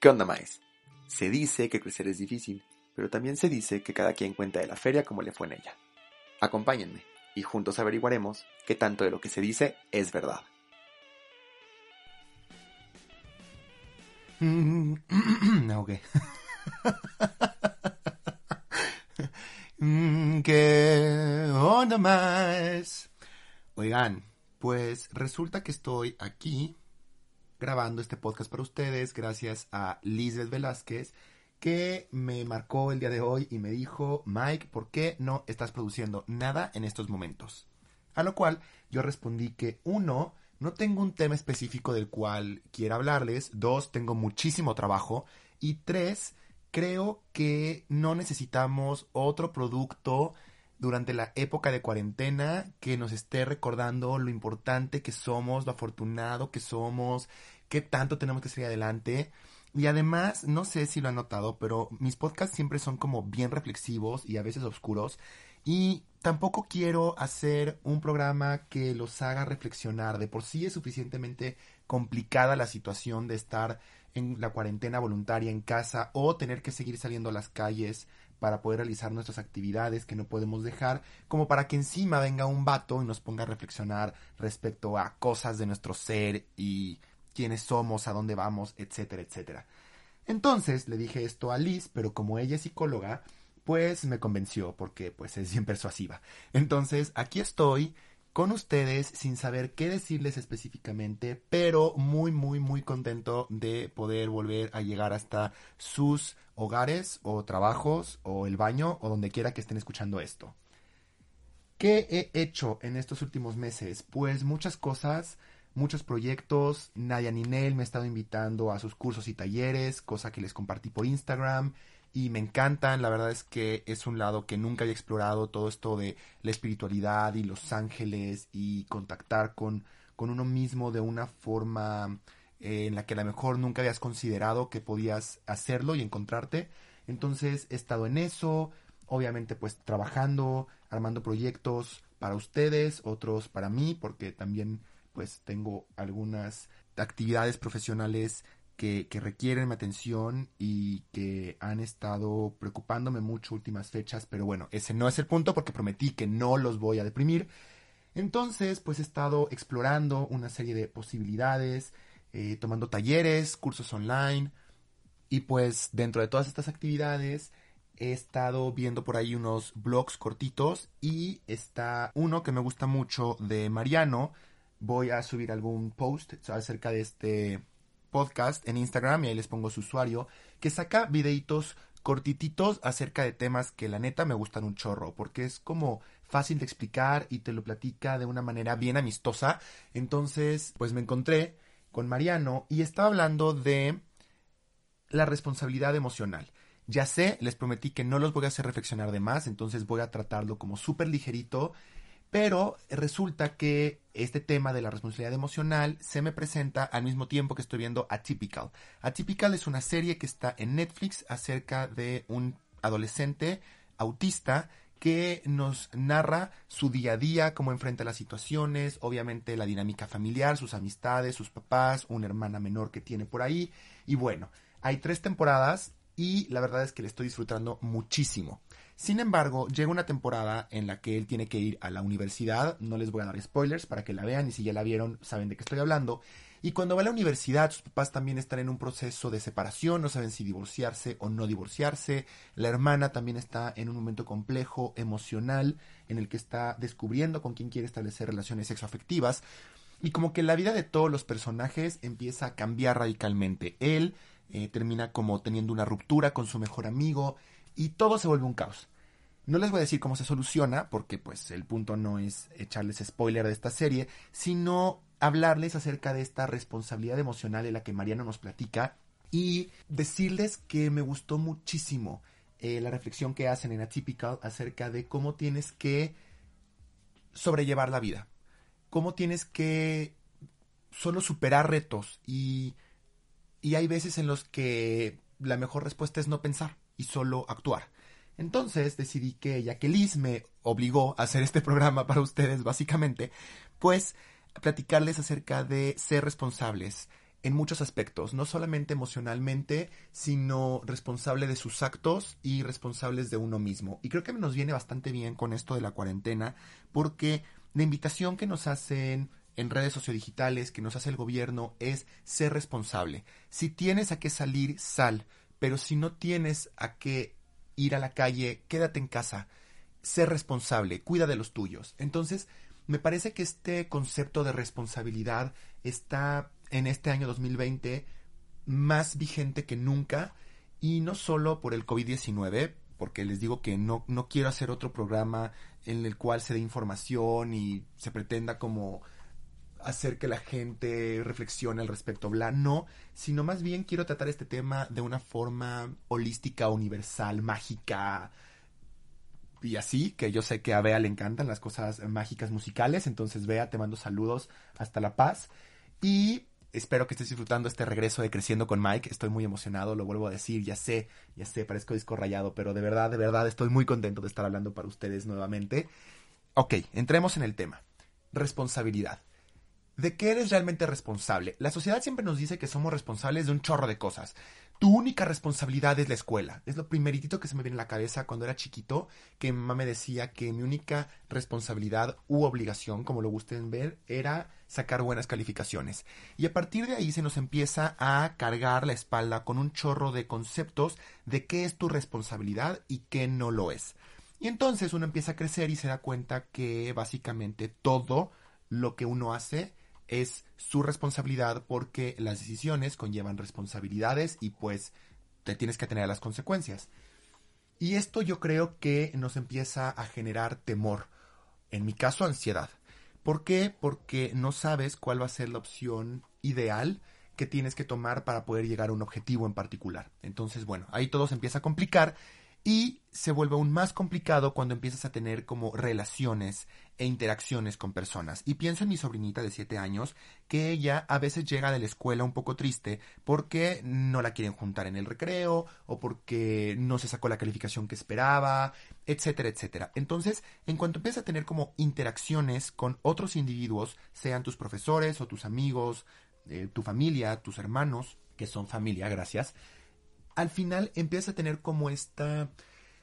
¿Qué onda, más? Se dice que crecer es difícil, pero también se dice que cada quien cuenta de la feria como le fue en ella. Acompáñenme y juntos averiguaremos qué tanto de lo que se dice es verdad. ok. ¿Qué onda más? Oigan, pues resulta que estoy aquí grabando este podcast para ustedes gracias a Lisbeth Velázquez que me marcó el día de hoy y me dijo, Mike, ¿por qué no estás produciendo nada en estos momentos? A lo cual yo respondí que uno, no tengo un tema específico del cual quiera hablarles, dos, tengo muchísimo trabajo y tres, creo que no necesitamos otro producto durante la época de cuarentena que nos esté recordando lo importante que somos, lo afortunado que somos, qué tanto tenemos que seguir adelante. Y además, no sé si lo han notado, pero mis podcasts siempre son como bien reflexivos y a veces oscuros. Y tampoco quiero hacer un programa que los haga reflexionar. De por sí es suficientemente complicada la situación de estar en la cuarentena voluntaria en casa o tener que seguir saliendo a las calles para poder realizar nuestras actividades que no podemos dejar, como para que encima venga un vato y nos ponga a reflexionar respecto a cosas de nuestro ser y quiénes somos, a dónde vamos, etcétera, etcétera. Entonces le dije esto a Liz, pero como ella es psicóloga, pues me convenció porque pues es bien persuasiva. Entonces aquí estoy con ustedes sin saber qué decirles específicamente, pero muy, muy, muy contento de poder volver a llegar hasta sus hogares o trabajos o el baño o donde quiera que estén escuchando esto. ¿Qué he hecho en estos últimos meses? Pues muchas cosas, muchos proyectos. Nadia Ninel me ha estado invitando a sus cursos y talleres, cosa que les compartí por Instagram y me encantan. La verdad es que es un lado que nunca había explorado, todo esto de la espiritualidad y los ángeles y contactar con, con uno mismo de una forma eh, en la que a lo mejor nunca habías considerado que podías hacerlo y encontrarte. Entonces he estado en eso, obviamente pues trabajando, armando proyectos para ustedes, otros para mí, porque también pues tengo algunas actividades profesionales que, requieren mi atención y que han estado preocupándome mucho últimas fechas, pero bueno, ese no es el punto porque prometí que no los voy a deprimir. Entonces, pues he estado explorando una serie de posibilidades, eh, tomando talleres, cursos online. Y pues dentro de todas estas actividades he estado viendo por ahí unos blogs cortitos y está uno que me gusta mucho de Mariano. Voy a subir algún post acerca de este podcast en Instagram y ahí les pongo su usuario que saca videitos cortititos acerca de temas que la neta me gustan un chorro porque es como fácil de explicar y te lo platica de una manera bien amistosa. Entonces, pues me encontré con Mariano y estaba hablando de la responsabilidad emocional. Ya sé, les prometí que no los voy a hacer reflexionar de más, entonces voy a tratarlo como súper ligerito, pero resulta que este tema de la responsabilidad emocional se me presenta al mismo tiempo que estoy viendo Atypical. Atypical es una serie que está en Netflix acerca de un adolescente autista que nos narra su día a día, cómo enfrenta las situaciones, obviamente la dinámica familiar, sus amistades, sus papás, una hermana menor que tiene por ahí. Y bueno, hay tres temporadas y la verdad es que le estoy disfrutando muchísimo. Sin embargo, llega una temporada en la que él tiene que ir a la universidad, no les voy a dar spoilers para que la vean y si ya la vieron saben de qué estoy hablando, y cuando va a la universidad, sus papás también están en un proceso de separación, no saben si divorciarse o no divorciarse. La hermana también está en un momento complejo, emocional, en el que está descubriendo con quién quiere establecer relaciones sexoafectivas. Y como que la vida de todos los personajes empieza a cambiar radicalmente. Él eh, termina como teniendo una ruptura con su mejor amigo y todo se vuelve un caos. No les voy a decir cómo se soluciona, porque pues el punto no es echarles spoiler de esta serie, sino hablarles acerca de esta responsabilidad emocional en la que Mariano nos platica y decirles que me gustó muchísimo eh, la reflexión que hacen en Atypical acerca de cómo tienes que sobrellevar la vida, cómo tienes que solo superar retos y, y hay veces en los que la mejor respuesta es no pensar y solo actuar. Entonces decidí que, ya que Liz me obligó a hacer este programa para ustedes, básicamente, pues platicarles acerca de ser responsables en muchos aspectos, no solamente emocionalmente, sino responsable de sus actos y responsables de uno mismo. Y creo que nos viene bastante bien con esto de la cuarentena, porque la invitación que nos hacen en redes sociodigitales, que nos hace el gobierno, es ser responsable. Si tienes a qué salir, sal, pero si no tienes a qué ir a la calle, quédate en casa, ser responsable, cuida de los tuyos. Entonces, me parece que este concepto de responsabilidad está en este año 2020 más vigente que nunca y no solo por el COVID-19, porque les digo que no, no quiero hacer otro programa en el cual se dé información y se pretenda como hacer que la gente reflexione al respecto, bla, no, sino más bien quiero tratar este tema de una forma holística, universal, mágica, y así, que yo sé que a Bea le encantan las cosas mágicas musicales, entonces Bea, te mando saludos hasta La Paz, y espero que estés disfrutando este regreso de Creciendo con Mike, estoy muy emocionado, lo vuelvo a decir, ya sé, ya sé, parezco disco rayado, pero de verdad, de verdad, estoy muy contento de estar hablando para ustedes nuevamente. Ok, entremos en el tema, responsabilidad. ¿De qué eres realmente responsable? La sociedad siempre nos dice que somos responsables de un chorro de cosas. Tu única responsabilidad es la escuela. Es lo primeritito que se me viene a la cabeza cuando era chiquito, que mi mamá me decía que mi única responsabilidad u obligación, como lo gusten ver, era sacar buenas calificaciones. Y a partir de ahí se nos empieza a cargar la espalda con un chorro de conceptos de qué es tu responsabilidad y qué no lo es. Y entonces uno empieza a crecer y se da cuenta que básicamente todo lo que uno hace es su responsabilidad porque las decisiones conllevan responsabilidades y pues te tienes que tener las consecuencias. Y esto yo creo que nos empieza a generar temor, en mi caso ansiedad. ¿Por qué? Porque no sabes cuál va a ser la opción ideal que tienes que tomar para poder llegar a un objetivo en particular. Entonces, bueno, ahí todo se empieza a complicar y se vuelve aún más complicado cuando empiezas a tener como relaciones e interacciones con personas. Y pienso en mi sobrinita de 7 años, que ella a veces llega de la escuela un poco triste porque no la quieren juntar en el recreo o porque no se sacó la calificación que esperaba, etcétera, etcétera. Entonces, en cuanto empiezas a tener como interacciones con otros individuos, sean tus profesores o tus amigos, eh, tu familia, tus hermanos, que son familia, gracias, al final empiezas a tener como este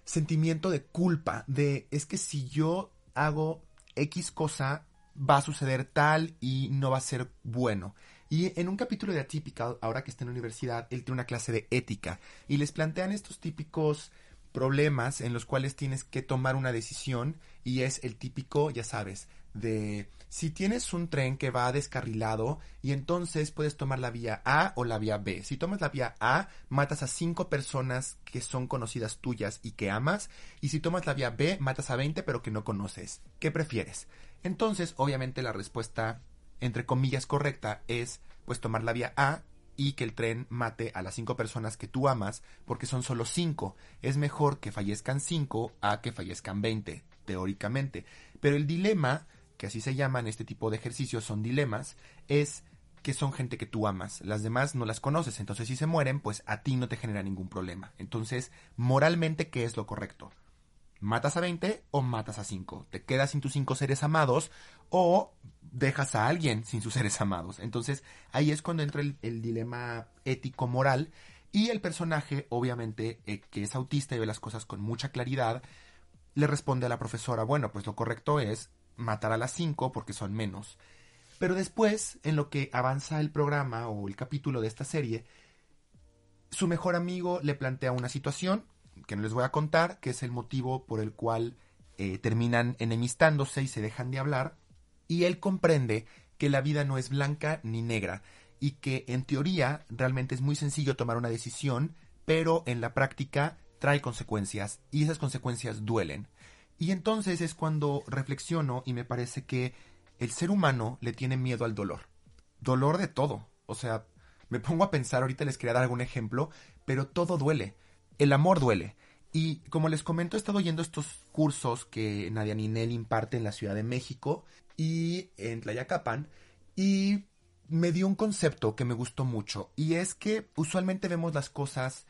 sentimiento de culpa, de es que si yo hago X cosa, va a suceder tal y no va a ser bueno. Y en un capítulo de Atypical, ahora que está en la universidad, él tiene una clase de ética y les plantean estos típicos problemas en los cuales tienes que tomar una decisión y es el típico, ya sabes, de si tienes un tren que va descarrilado y entonces puedes tomar la vía A o la vía B. Si tomas la vía A, matas a cinco personas que son conocidas tuyas y que amas. Y si tomas la vía B, matas a 20 pero que no conoces. ¿Qué prefieres? Entonces, obviamente la respuesta, entre comillas, correcta es pues tomar la vía A y que el tren mate a las cinco personas que tú amas porque son solo cinco. Es mejor que fallezcan cinco a que fallezcan 20, teóricamente. Pero el dilema que así se llaman este tipo de ejercicios, son dilemas, es que son gente que tú amas, las demás no las conoces, entonces si se mueren, pues a ti no te genera ningún problema. Entonces, moralmente, ¿qué es lo correcto? ¿Matas a 20 o matas a 5? ¿Te quedas sin tus cinco seres amados o dejas a alguien sin sus seres amados? Entonces, ahí es cuando entra el, dilema ético-moral y el personaje, obviamente, eh, que es autista y ve las cosas con mucha claridad, le responde a la profesora, bueno, pues lo correcto es matar a las cinco porque son menos. Pero después, en lo que avanza el programa o el capítulo de esta serie, su mejor amigo le plantea una situación que no les voy a contar, que es el motivo por el cual eh, terminan enemistándose y se dejan de hablar, y él comprende que la vida no es blanca ni negra, y que en teoría realmente es muy sencillo tomar una decisión, pero en la práctica trae consecuencias y esas consecuencias duelen. Y entonces es cuando reflexiono y me parece que el ser humano le tiene miedo al dolor. Dolor de todo. O sea, me pongo a pensar, ahorita les quería dar algún ejemplo, pero todo duele. El amor duele. Y como les comento, he estado yendo estos cursos que Nadia Ninel imparte en la Ciudad de México y en Tlayacapan. Y me dio un concepto que me gustó mucho. Y es que usualmente vemos las cosas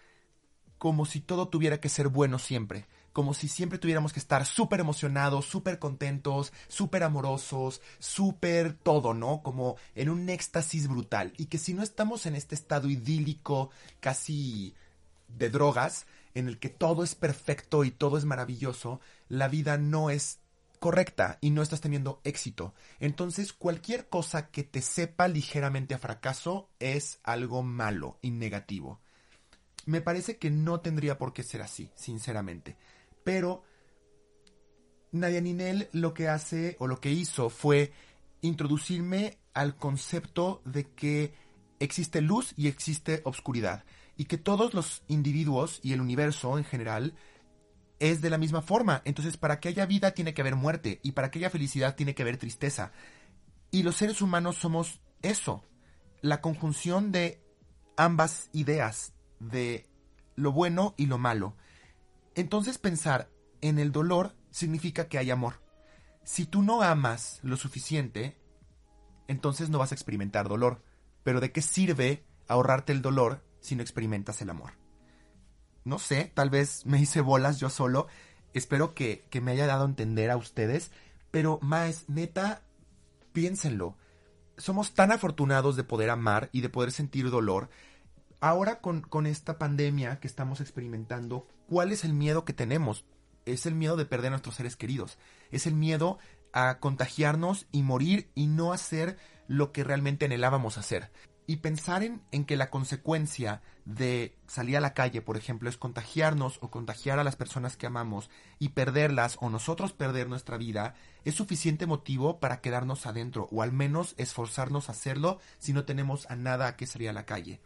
como si todo tuviera que ser bueno siempre. Como si siempre tuviéramos que estar súper emocionados, súper contentos, súper amorosos, súper todo, ¿no? Como en un éxtasis brutal. Y que si no estamos en este estado idílico, casi de drogas, en el que todo es perfecto y todo es maravilloso, la vida no es correcta y no estás teniendo éxito. Entonces cualquier cosa que te sepa ligeramente a fracaso es algo malo y negativo. Me parece que no tendría por qué ser así, sinceramente. Pero Nadia Ninel lo que hace o lo que hizo fue introducirme al concepto de que existe luz y existe obscuridad y que todos los individuos y el universo en general es de la misma forma. Entonces, para que haya vida tiene que haber muerte y para que haya felicidad tiene que haber tristeza. Y los seres humanos somos eso, la conjunción de ambas ideas, de lo bueno y lo malo. Entonces pensar en el dolor significa que hay amor. Si tú no amas lo suficiente, entonces no vas a experimentar dolor. Pero ¿de qué sirve ahorrarte el dolor si no experimentas el amor. No sé, tal vez me hice bolas yo solo. Espero que, me haya dado a entender a ustedes. Pero, más, neta, piénsenlo. Somos tan afortunados de poder amar y de poder sentir dolor. Ahora con, con esta pandemia que estamos experimentando, ¿cuál es el miedo que tenemos? Es el miedo de perder a nuestros seres queridos. Es el miedo a contagiarnos y morir y no hacer lo que realmente anhelábamos hacer y pensar en, que la consecuencia de salir a la calle, por ejemplo, es contagiarnos o contagiar a las personas que amamos y perderlas o nosotros perder nuestra vida, es suficiente motivo para quedarnos adentro o al menos esforzarnos a hacerlo si no tenemos a nada que salir a la calle.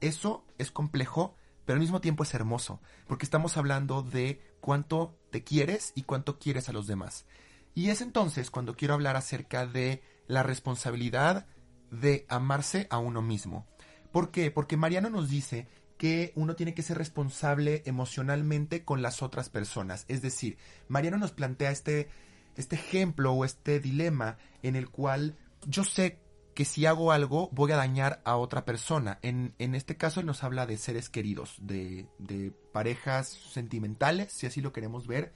Eso es complejo, pero al mismo tiempo es hermoso, porque estamos hablando de cuánto te quieres y cuánto quieres a los demás. Y es entonces cuando quiero hablar acerca de la responsabilidad de amarse a uno mismo. ¿Por qué? Porque Mariano nos dice que uno tiene que ser responsable emocionalmente con las otras personas. Es decir, Mariano nos plantea este, este ejemplo o este dilema en el cual yo sé que si hago algo voy a dañar a otra persona. En, en este caso nos habla de seres queridos, de, de parejas sentimentales, si así lo queremos ver.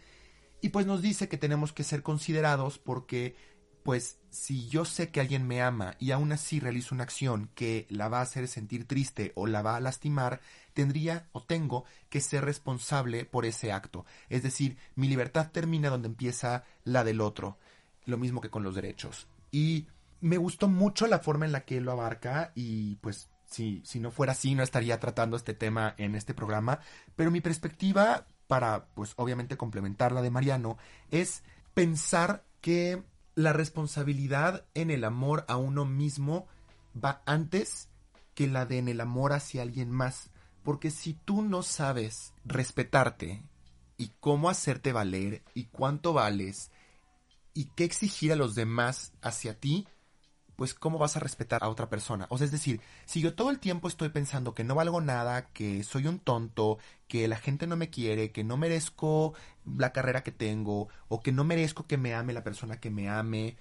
Y pues nos dice que tenemos que ser considerados porque pues si yo sé que alguien me ama y aún así realizo una acción que la va a hacer sentir triste o la va a lastimar, tendría o tengo que ser responsable por ese acto. Es decir, mi libertad termina donde empieza la del otro. Lo mismo que con los derechos. Y me gustó mucho la forma en la que lo abarca y pues si, si no fuera así no estaría tratando este tema en este programa. Pero mi perspectiva para pues obviamente complementar la de Mariano es pensar que la responsabilidad en el amor a uno mismo va antes que la de en el amor hacia alguien más. Porque si tú no sabes respetarte y cómo hacerte valer y cuánto vales y qué exigir a los demás hacia ti, pues cómo vas a respetar a otra persona. O sea, es decir, si yo todo el tiempo estoy pensando que no valgo nada, que soy un tonto, que la gente no me quiere, que no merezco la carrera que tengo, o que no merezco que me ame la persona que me ame,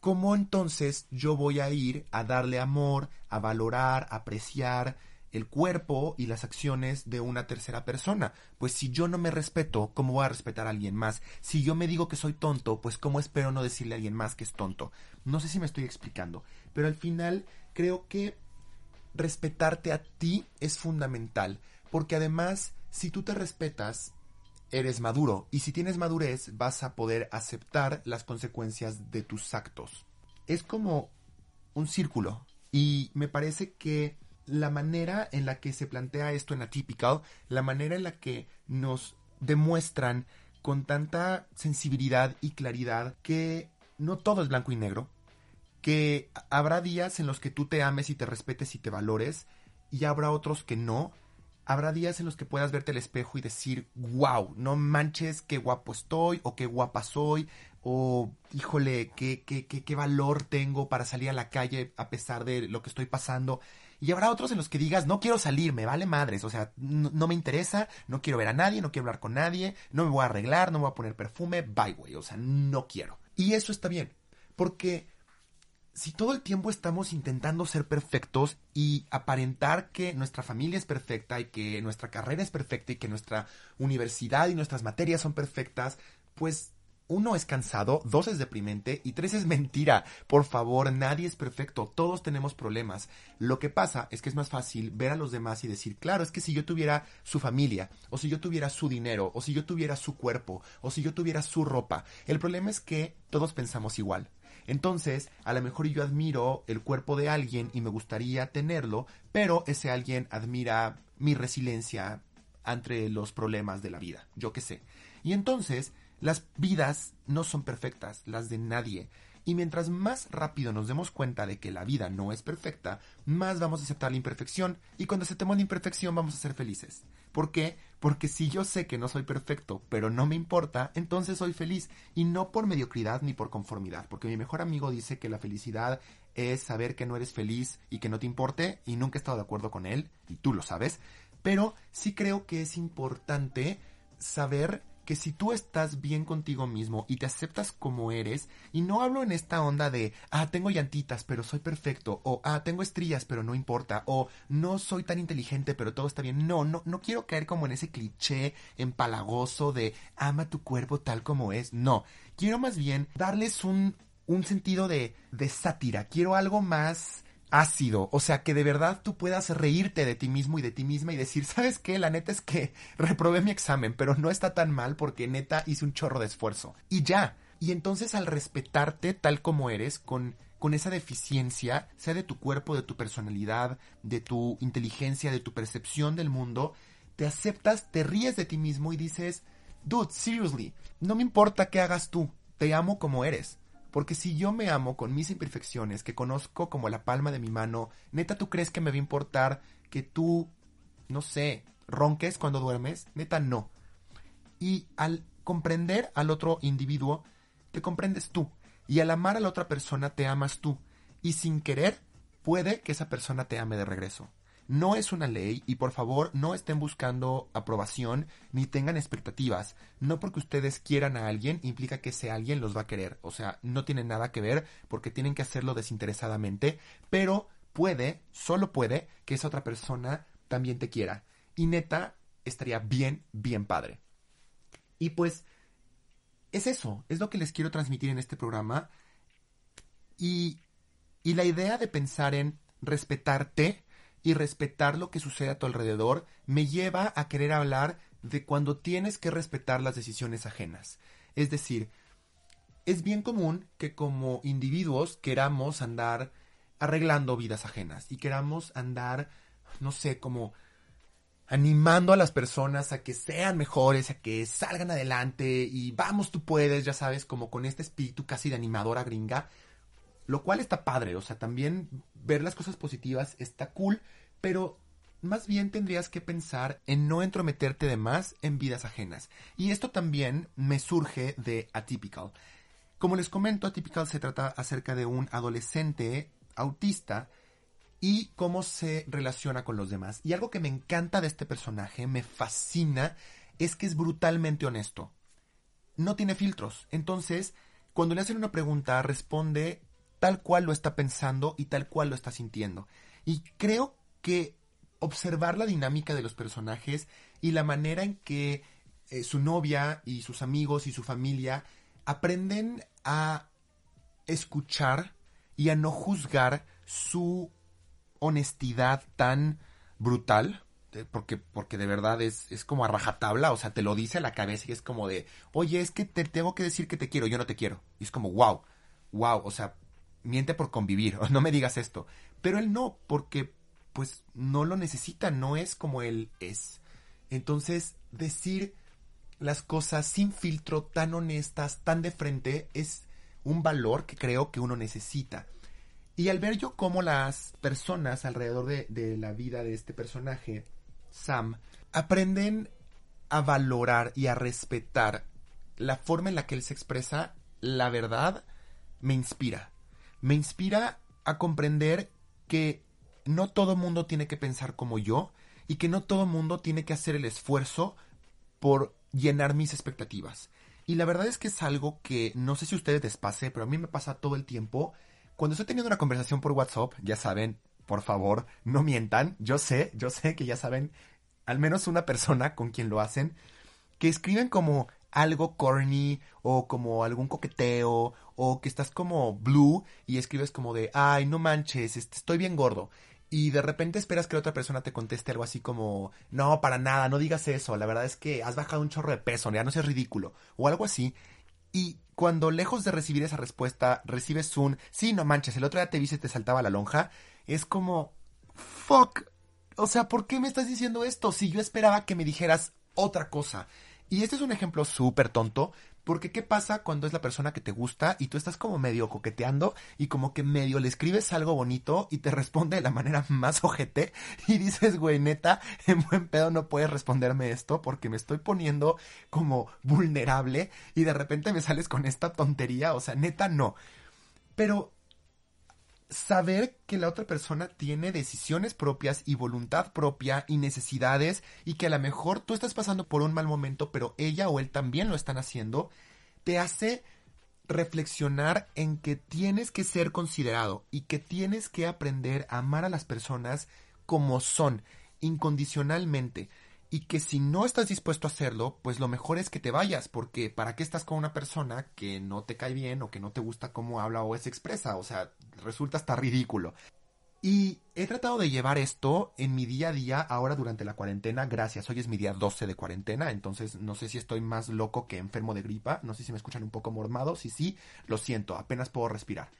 ¿cómo entonces yo voy a ir a darle amor, a valorar, a apreciar, el cuerpo y las acciones de una tercera persona. Pues si yo no me respeto, ¿cómo voy a respetar a alguien más? Si yo me digo que soy tonto, pues ¿cómo espero no decirle a alguien más que es tonto? No sé si me estoy explicando, pero al final creo que respetarte a ti es fundamental, porque además, si tú te respetas, eres maduro, y si tienes madurez, vas a poder aceptar las consecuencias de tus actos. Es como un círculo, y me parece que la manera en la que se plantea esto en Atypical, la manera en la que nos demuestran con tanta sensibilidad y claridad que no todo es blanco y negro, que habrá días en los que tú te ames y te respetes y te valores, y habrá otros que no, Habrá días en los que puedas verte al espejo y decir, wow, no manches qué guapo estoy o qué guapa soy o híjole, qué, qué, qué, qué valor tengo para salir a la calle a pesar de lo que estoy pasando. Y habrá otros en los que digas, no quiero salir, me vale madres, o sea, no, me interesa, no quiero ver a nadie, no quiero hablar con nadie, no me voy a arreglar, no me voy a poner perfume, bye, güey, o sea, no quiero. Y eso está bien, porque si todo el tiempo estamos intentando ser perfectos y aparentar que nuestra familia es perfecta y que nuestra carrera es perfecta y que nuestra universidad y nuestras materias son perfectas, pues uno es cansado, dos es deprimente y tres es mentira. Por favor, nadie es perfecto, todos tenemos problemas. Lo que pasa es que es más fácil ver a los demás y decir, claro, es que si yo tuviera su familia, o si yo tuviera su dinero, o si yo tuviera su cuerpo, o si yo tuviera su ropa, el problema es que todos pensamos igual. Entonces, a lo mejor yo admiro el cuerpo de alguien y me gustaría tenerlo, pero ese alguien admira mi resiliencia ante los problemas de la vida, yo qué sé. Y entonces, las vidas no son perfectas, las de nadie. Y mientras más rápido nos demos cuenta de que la vida no es perfecta, más vamos a aceptar la imperfección y cuando aceptemos la imperfección vamos a ser felices. ¿Por qué? Porque si yo sé que no soy perfecto, pero no me importa, entonces soy feliz y no por mediocridad ni por conformidad, porque mi mejor amigo dice que la felicidad es saber que no eres feliz y que no te importe y nunca he estado de acuerdo con él y tú lo sabes, pero sí creo que es importante saber que si tú estás bien contigo mismo y te aceptas como eres, y no hablo en esta onda de, ah, tengo llantitas, pero soy perfecto, o ah, tengo estrías, pero no importa, o no soy tan inteligente, pero todo está bien. No, no, no quiero caer como en ese cliché empalagoso de ama tu cuerpo tal como es. No, quiero más bien darles un, un sentido de, de sátira. Quiero algo más ácido, o sea, que de verdad tú puedas reírte de ti mismo y de ti misma y decir, ¿sabes qué? La neta es que reprobé mi examen, pero no está tan mal porque neta hice un chorro de esfuerzo. Y ya. Y entonces al respetarte tal como eres, con, con esa deficiencia, sea de tu cuerpo, de tu personalidad, de tu inteligencia, de tu percepción del mundo, te aceptas, te ríes de ti mismo y dices, dude, seriously, no me importa qué hagas tú, te amo como eres. Porque si yo me amo con mis imperfecciones, que conozco como la palma de mi mano, neta, ¿tú crees que me va a importar que tú, no sé, ronques cuando duermes? Neta, no. Y al comprender al otro individuo, te comprendes tú. Y al amar a la otra persona, te amas tú. Y sin querer, puede que esa persona te ame de regreso. No es una ley y por favor no estén buscando aprobación ni tengan expectativas. No porque ustedes quieran a alguien implica que ese alguien los va a querer. O sea, no tiene nada que ver porque tienen que hacerlo desinteresadamente, pero puede, solo puede, que esa otra persona también te quiera. Y neta, estaría bien, bien padre. Y pues, es eso, es lo que les quiero transmitir en este programa. Y, y la idea de pensar en respetarte y respetar lo que sucede a tu alrededor me lleva a querer hablar de cuando tienes que respetar las decisiones ajenas. Es decir, es bien común que como individuos queramos andar arreglando vidas ajenas y queramos andar, no sé, como animando a las personas a que sean mejores, a que salgan adelante y vamos, tú puedes, ya sabes, como con este espíritu casi de animadora gringa, lo cual está padre, o sea, también ver las cosas positivas está cool, pero más bien tendrías que pensar en no entrometerte de más en vidas ajenas. Y esto también me surge de Atypical. Como les comento, Atypical se trata acerca de un adolescente autista y cómo se relaciona con los demás. Y algo que me encanta de este personaje, me fascina, es que es brutalmente honesto. No tiene filtros. Entonces, cuando le hacen una pregunta, responde tal cual lo está pensando y tal cual lo está sintiendo. Y creo que observar la dinámica de los personajes y la manera en que eh, su novia y sus amigos y su familia aprenden a escuchar y a no juzgar su honestidad tan brutal, eh, porque, porque de verdad es, es como a rajatabla, o sea, te lo dice a la cabeza y es como de, oye, es que te tengo que decir que te quiero, yo no te quiero. Y es como, wow, wow, o sea, miente por convivir, no me digas esto. Pero él no, porque pues no lo necesita, no es como él es. Entonces, decir las cosas sin filtro, tan honestas, tan de frente, es un valor que creo que uno necesita. Y al ver yo cómo las personas alrededor de, de la vida de este personaje Sam, aprenden a valorar y a respetar la forma en la que él se expresa, la verdad, me inspira. Me inspira a comprender que no todo mundo tiene que pensar como yo y que no todo mundo tiene que hacer el esfuerzo por llenar mis expectativas. Y la verdad es que es algo que no sé si ustedes les pase, pero a mí me pasa todo el tiempo. Cuando estoy teniendo una conversación por WhatsApp, ya saben, por favor, no mientan. Yo sé, yo sé que ya saben, al menos una persona con quien lo hacen, que escriben como algo corny o como algún coqueteo o que estás como blue y escribes como de, ay, no manches, este, estoy bien gordo. Y de repente esperas que la otra persona te conteste algo así como, no, para nada, no digas eso, la verdad es que has bajado un chorro de peso, ya no seas ridículo, o algo así. Y cuando lejos de recibir esa respuesta, recibes un, sí, no manches, el otro día te vi y te saltaba la lonja, es como, fuck, o sea, ¿por qué me estás diciendo esto? Si yo esperaba que me dijeras otra cosa. Y este es un ejemplo súper tonto, porque ¿qué pasa cuando es la persona que te gusta y tú estás como medio coqueteando y como que medio le escribes algo bonito y te responde de la manera más ojete y dices, güey, neta, en buen pedo no puedes responderme esto porque me estoy poniendo como vulnerable y de repente me sales con esta tontería, o sea, neta no. Pero saber que la otra persona tiene decisiones propias y voluntad propia y necesidades y que a lo mejor tú estás pasando por un mal momento, pero ella o él también lo están haciendo, te hace reflexionar en que tienes que ser considerado y que tienes que aprender a amar a las personas como son, incondicionalmente y que si no estás dispuesto a hacerlo, pues lo mejor es que te vayas, porque ¿para qué estás con una persona que no te cae bien o que no te gusta cómo habla o se expresa? O sea, resulta hasta ridículo. Y he tratado de llevar esto en mi día a día ahora durante la cuarentena, gracias. Hoy es mi día 12 de cuarentena, entonces no sé si estoy más loco que enfermo de gripa, no sé si me escuchan un poco mormado, si sí, lo siento, apenas puedo respirar.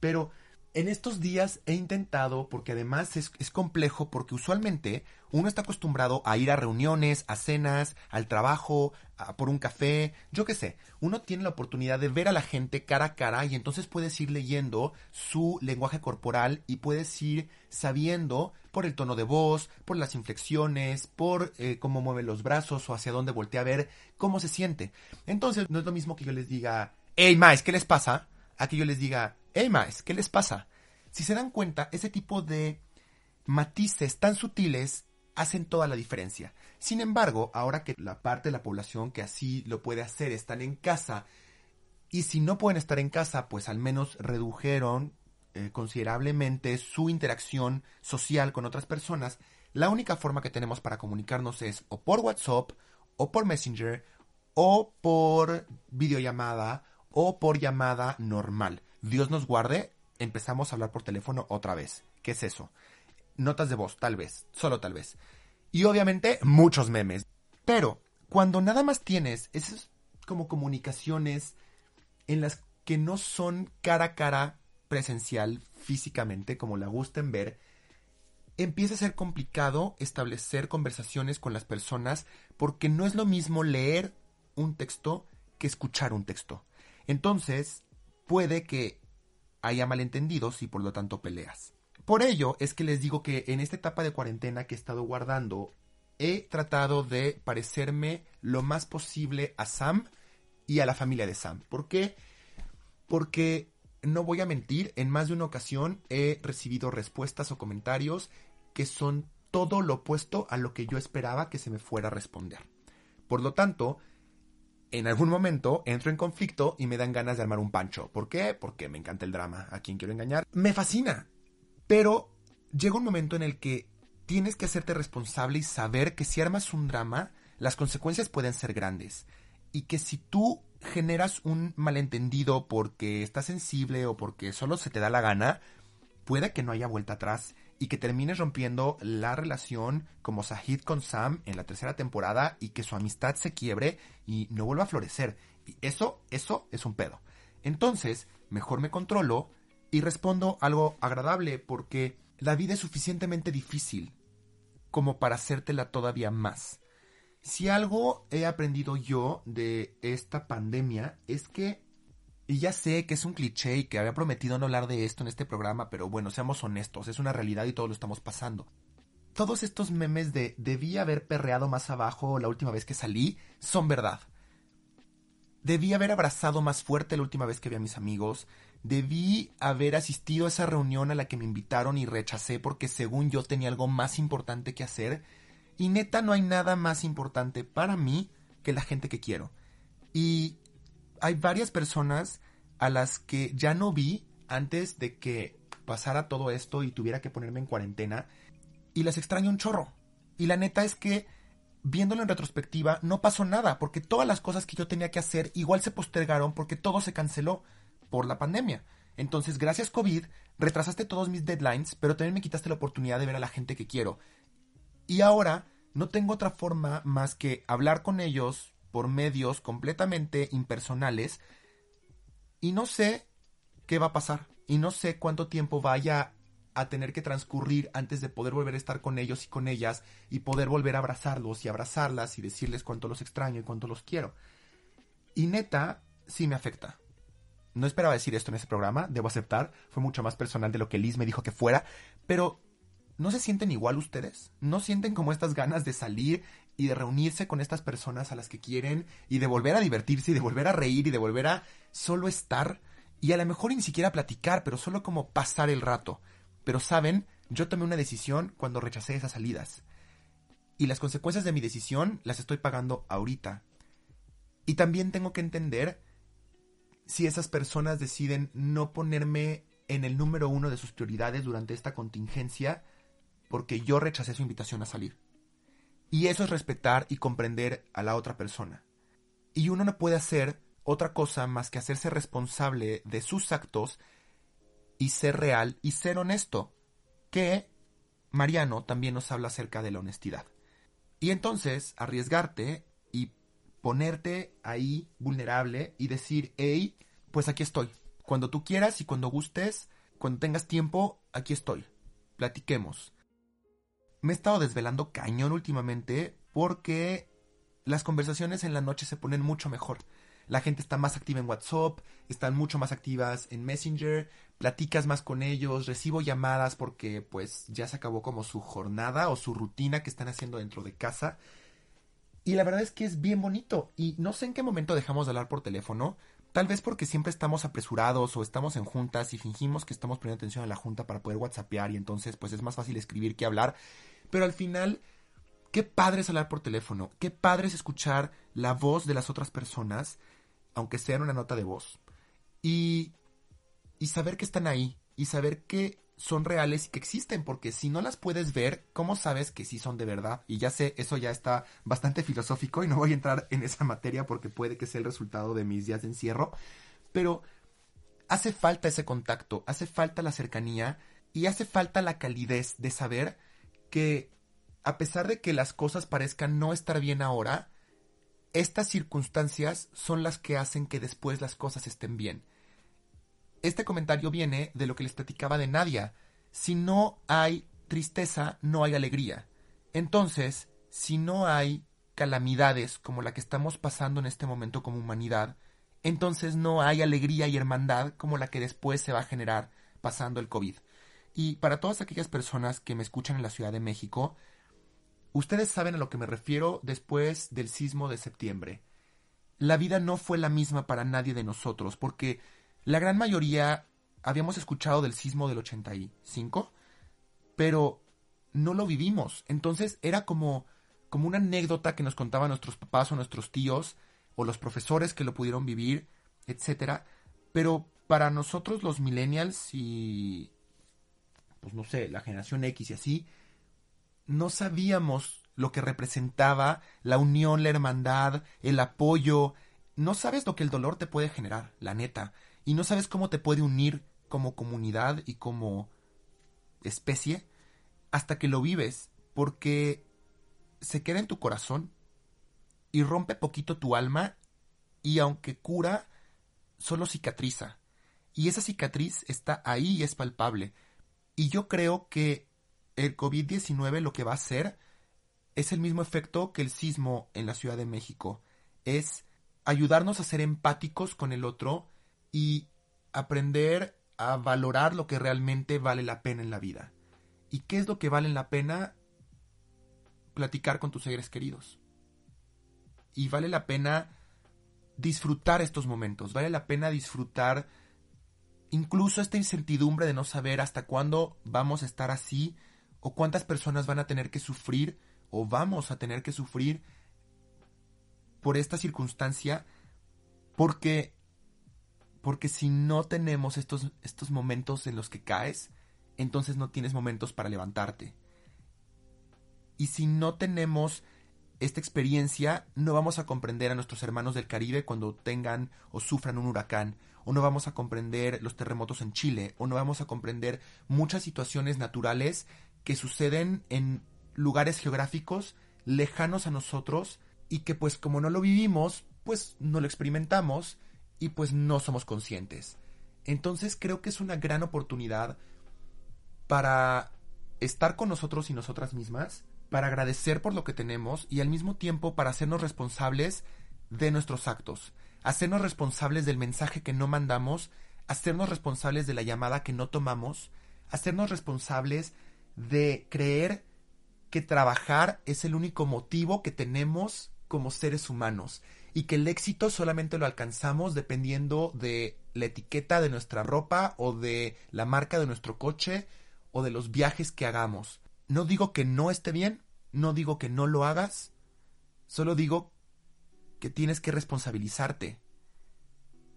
Pero en estos días he intentado, porque además es, complejo, porque usualmente uno está acostumbrado a ir a reuniones, a cenas, al trabajo, por un café, yo qué sé. Uno tiene la oportunidad de ver a la gente cara a cara y entonces puedes ir leyendo su lenguaje corporal y puedes ir sabiendo por el tono de voz, por las inflexiones, por eh, cómo mueve los brazos o hacia dónde voltea a ver, cómo se siente. Entonces no es lo mismo que yo les diga, hey, Maes, ¿qué les pasa? A que yo les diga, hey, Maes, ¿qué les pasa? Si se dan cuenta, ese tipo de matices tan sutiles hacen toda la diferencia. Sin embargo, ahora que la parte de la población que así lo puede hacer están en casa, y si no pueden estar en casa, pues al menos redujeron eh, considerablemente su interacción social con otras personas, la única forma que tenemos para comunicarnos es o por WhatsApp, o por Messenger, o por videollamada, o por llamada normal. Dios nos guarde, empezamos a hablar por teléfono otra vez. ¿Qué es eso? Notas de voz, tal vez, solo tal vez. Y obviamente muchos memes. Pero cuando nada más tienes esas como comunicaciones en las que no son cara a cara presencial físicamente como la gusten ver, empieza a ser complicado establecer conversaciones con las personas porque no es lo mismo leer un texto que escuchar un texto. Entonces, puede que haya malentendidos y por lo tanto peleas. Por ello es que les digo que en esta etapa de cuarentena que he estado guardando, he tratado de parecerme lo más posible a Sam y a la familia de Sam. ¿Por qué? Porque no voy a mentir, en más de una ocasión he recibido respuestas o comentarios que son todo lo opuesto a lo que yo esperaba que se me fuera a responder. Por lo tanto, en algún momento entro en conflicto y me dan ganas de armar un pancho. ¿Por qué? Porque me encanta el drama. ¿A quién quiero engañar? Me fascina. Pero llega un momento en el que tienes que hacerte responsable y saber que si armas un drama, las consecuencias pueden ser grandes. Y que si tú generas un malentendido porque estás sensible o porque solo se te da la gana, puede que no haya vuelta atrás y que termines rompiendo la relación como Sahid con Sam en la tercera temporada y que su amistad se quiebre y no vuelva a florecer. Y eso, eso es un pedo. Entonces, mejor me controlo y respondo algo agradable porque la vida es suficientemente difícil como para hacértela todavía más. Si algo he aprendido yo de esta pandemia es que y ya sé que es un cliché y que había prometido no hablar de esto en este programa, pero bueno, seamos honestos, es una realidad y todos lo estamos pasando. todos estos memes de debí haber perreado más abajo la última vez que salí son verdad. Debí haber abrazado más fuerte la última vez que vi a mis amigos. Debí haber asistido a esa reunión a la que me invitaron y rechacé porque según yo tenía algo más importante que hacer. Y neta no hay nada más importante para mí que la gente que quiero. Y hay varias personas a las que ya no vi antes de que pasara todo esto y tuviera que ponerme en cuarentena. Y las extraño un chorro. Y la neta es que viéndolo en retrospectiva, no pasó nada, porque todas las cosas que yo tenía que hacer igual se postergaron porque todo se canceló por la pandemia. Entonces, gracias COVID, retrasaste todos mis deadlines, pero también me quitaste la oportunidad de ver a la gente que quiero. Y ahora no tengo otra forma más que hablar con ellos por medios completamente impersonales y no sé qué va a pasar y no sé cuánto tiempo vaya a tener que transcurrir antes de poder volver a estar con ellos y con ellas y poder volver a abrazarlos y abrazarlas y decirles cuánto los extraño y cuánto los quiero. Y neta, sí me afecta. No esperaba decir esto en ese programa, debo aceptar, fue mucho más personal de lo que Liz me dijo que fuera, pero ¿no se sienten igual ustedes? ¿No sienten como estas ganas de salir y de reunirse con estas personas a las que quieren y de volver a divertirse y de volver a reír y de volver a solo estar y a lo mejor ni siquiera platicar, pero solo como pasar el rato? Pero saben, yo tomé una decisión cuando rechacé esas salidas. Y las consecuencias de mi decisión las estoy pagando ahorita. Y también tengo que entender si esas personas deciden no ponerme en el número uno de sus prioridades durante esta contingencia porque yo rechacé su invitación a salir. Y eso es respetar y comprender a la otra persona. Y uno no puede hacer otra cosa más que hacerse responsable de sus actos y ser real y ser honesto, que Mariano también nos habla acerca de la honestidad. Y entonces arriesgarte y ponerte ahí vulnerable y decir, hey, pues aquí estoy. Cuando tú quieras y cuando gustes, cuando tengas tiempo, aquí estoy. Platiquemos. Me he estado desvelando cañón últimamente porque las conversaciones en la noche se ponen mucho mejor. La gente está más activa en WhatsApp, están mucho más activas en Messenger, platicas más con ellos, recibo llamadas porque pues ya se acabó como su jornada o su rutina que están haciendo dentro de casa. Y la verdad es que es bien bonito. Y no sé en qué momento dejamos de hablar por teléfono, tal vez porque siempre estamos apresurados o estamos en juntas y fingimos que estamos poniendo atención a la junta para poder WhatsAppear y entonces pues es más fácil escribir que hablar, pero al final qué padre es hablar por teléfono, qué padre es escuchar la voz de las otras personas aunque sea en una nota de voz. Y, y saber que están ahí, y saber que son reales y que existen, porque si no las puedes ver, ¿cómo sabes que sí son de verdad? Y ya sé, eso ya está bastante filosófico y no voy a entrar en esa materia porque puede que sea el resultado de mis días de encierro, pero hace falta ese contacto, hace falta la cercanía y hace falta la calidez de saber que a pesar de que las cosas parezcan no estar bien ahora, estas circunstancias son las que hacen que después las cosas estén bien. Este comentario viene de lo que les platicaba de Nadia. Si no hay tristeza, no hay alegría. Entonces, si no hay calamidades como la que estamos pasando en este momento como humanidad, entonces no hay alegría y hermandad como la que después se va a generar pasando el COVID. Y para todas aquellas personas que me escuchan en la Ciudad de México, Ustedes saben a lo que me refiero después del sismo de septiembre. La vida no fue la misma para nadie de nosotros, porque la gran mayoría habíamos escuchado del sismo del 85, pero no lo vivimos. Entonces era como, como una anécdota que nos contaban nuestros papás o nuestros tíos, o los profesores que lo pudieron vivir, etc. Pero para nosotros los millennials y, pues no sé, la generación X y así, no sabíamos lo que representaba la unión, la hermandad, el apoyo. No sabes lo que el dolor te puede generar, la neta. Y no sabes cómo te puede unir como comunidad y como especie hasta que lo vives, porque se queda en tu corazón y rompe poquito tu alma y aunque cura, solo cicatriza. Y esa cicatriz está ahí y es palpable. Y yo creo que el COVID-19 lo que va a hacer es el mismo efecto que el sismo en la Ciudad de México. Es ayudarnos a ser empáticos con el otro y aprender a valorar lo que realmente vale la pena en la vida. ¿Y qué es lo que vale la pena? platicar con tus seres queridos. Y vale la pena disfrutar estos momentos, vale la pena disfrutar incluso esta incertidumbre de no saber hasta cuándo vamos a estar así o cuántas personas van a tener que sufrir o vamos a tener que sufrir por esta circunstancia porque porque si no tenemos estos, estos momentos en los que caes, entonces no tienes momentos para levantarte. Y si no tenemos esta experiencia, no vamos a comprender a nuestros hermanos del Caribe cuando tengan o sufran un huracán, o no vamos a comprender los terremotos en Chile, o no vamos a comprender muchas situaciones naturales que suceden en lugares geográficos lejanos a nosotros y que pues como no lo vivimos, pues no lo experimentamos y pues no somos conscientes. Entonces creo que es una gran oportunidad para estar con nosotros y nosotras mismas, para agradecer por lo que tenemos y al mismo tiempo para hacernos responsables de nuestros actos, hacernos responsables del mensaje que no mandamos, hacernos responsables de la llamada que no tomamos, hacernos responsables de creer que trabajar es el único motivo que tenemos como seres humanos y que el éxito solamente lo alcanzamos dependiendo de la etiqueta de nuestra ropa o de la marca de nuestro coche o de los viajes que hagamos. No digo que no esté bien, no digo que no lo hagas, solo digo que tienes que responsabilizarte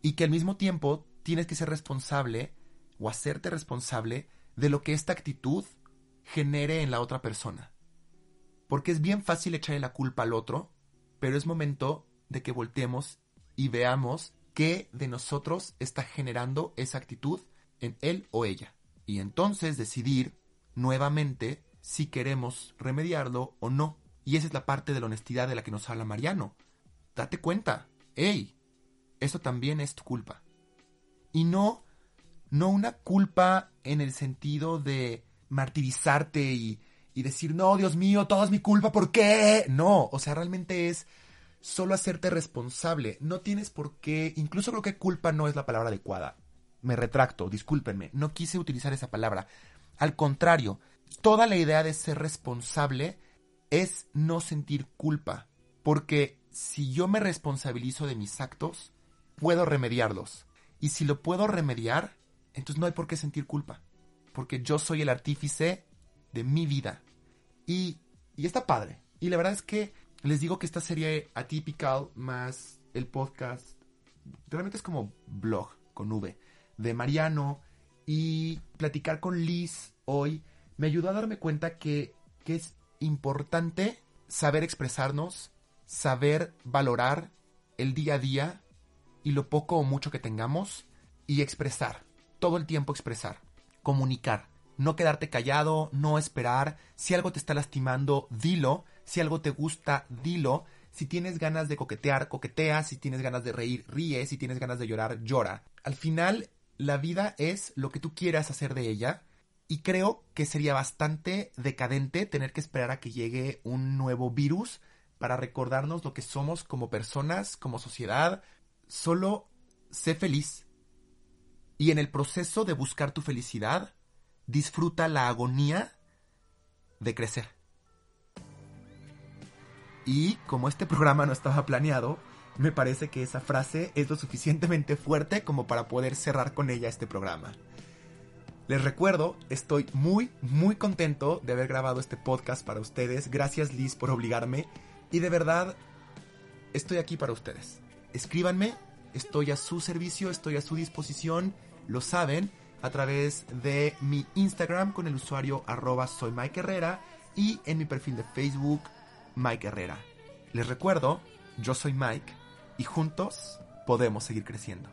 y que al mismo tiempo tienes que ser responsable o hacerte responsable de lo que esta actitud genere en la otra persona. Porque es bien fácil echarle la culpa al otro, pero es momento de que volteemos y veamos qué de nosotros está generando esa actitud en él o ella. Y entonces decidir nuevamente si queremos remediarlo o no. Y esa es la parte de la honestidad de la que nos habla Mariano. Date cuenta, hey, eso también es tu culpa. Y no, no una culpa en el sentido de martirizarte y, y decir, no, Dios mío, todo es mi culpa, ¿por qué? No, o sea, realmente es solo hacerte responsable. No tienes por qué, incluso creo que culpa no es la palabra adecuada. Me retracto, discúlpenme, no quise utilizar esa palabra. Al contrario, toda la idea de ser responsable es no sentir culpa, porque si yo me responsabilizo de mis actos, puedo remediarlos. Y si lo puedo remediar, entonces no hay por qué sentir culpa, porque yo soy el artífice de mi vida. Y, y está padre. Y la verdad es que les digo que esta serie Atypical más el podcast realmente es como blog con V de Mariano y platicar con Liz hoy me ayudó a darme cuenta que, que es importante saber expresarnos, saber valorar el día a día y lo poco o mucho que tengamos y expresar, todo el tiempo expresar, comunicar, no quedarte callado, no esperar, si algo te está lastimando, dilo, si algo te gusta, dilo. Si tienes ganas de coquetear, coquetea. Si tienes ganas de reír, ríe. Si tienes ganas de llorar, llora. Al final, la vida es lo que tú quieras hacer de ella. Y creo que sería bastante decadente tener que esperar a que llegue un nuevo virus para recordarnos lo que somos como personas, como sociedad. Solo sé feliz. Y en el proceso de buscar tu felicidad, disfruta la agonía de crecer. Y como este programa no estaba planeado, me parece que esa frase es lo suficientemente fuerte como para poder cerrar con ella este programa. Les recuerdo, estoy muy, muy contento de haber grabado este podcast para ustedes. Gracias Liz por obligarme. Y de verdad, estoy aquí para ustedes. Escríbanme, estoy a su servicio, estoy a su disposición, lo saben, a través de mi Instagram con el usuario arroba soy Mike Herrera y en mi perfil de Facebook Mike Herrera. Les recuerdo, yo soy Mike y juntos podemos seguir creciendo.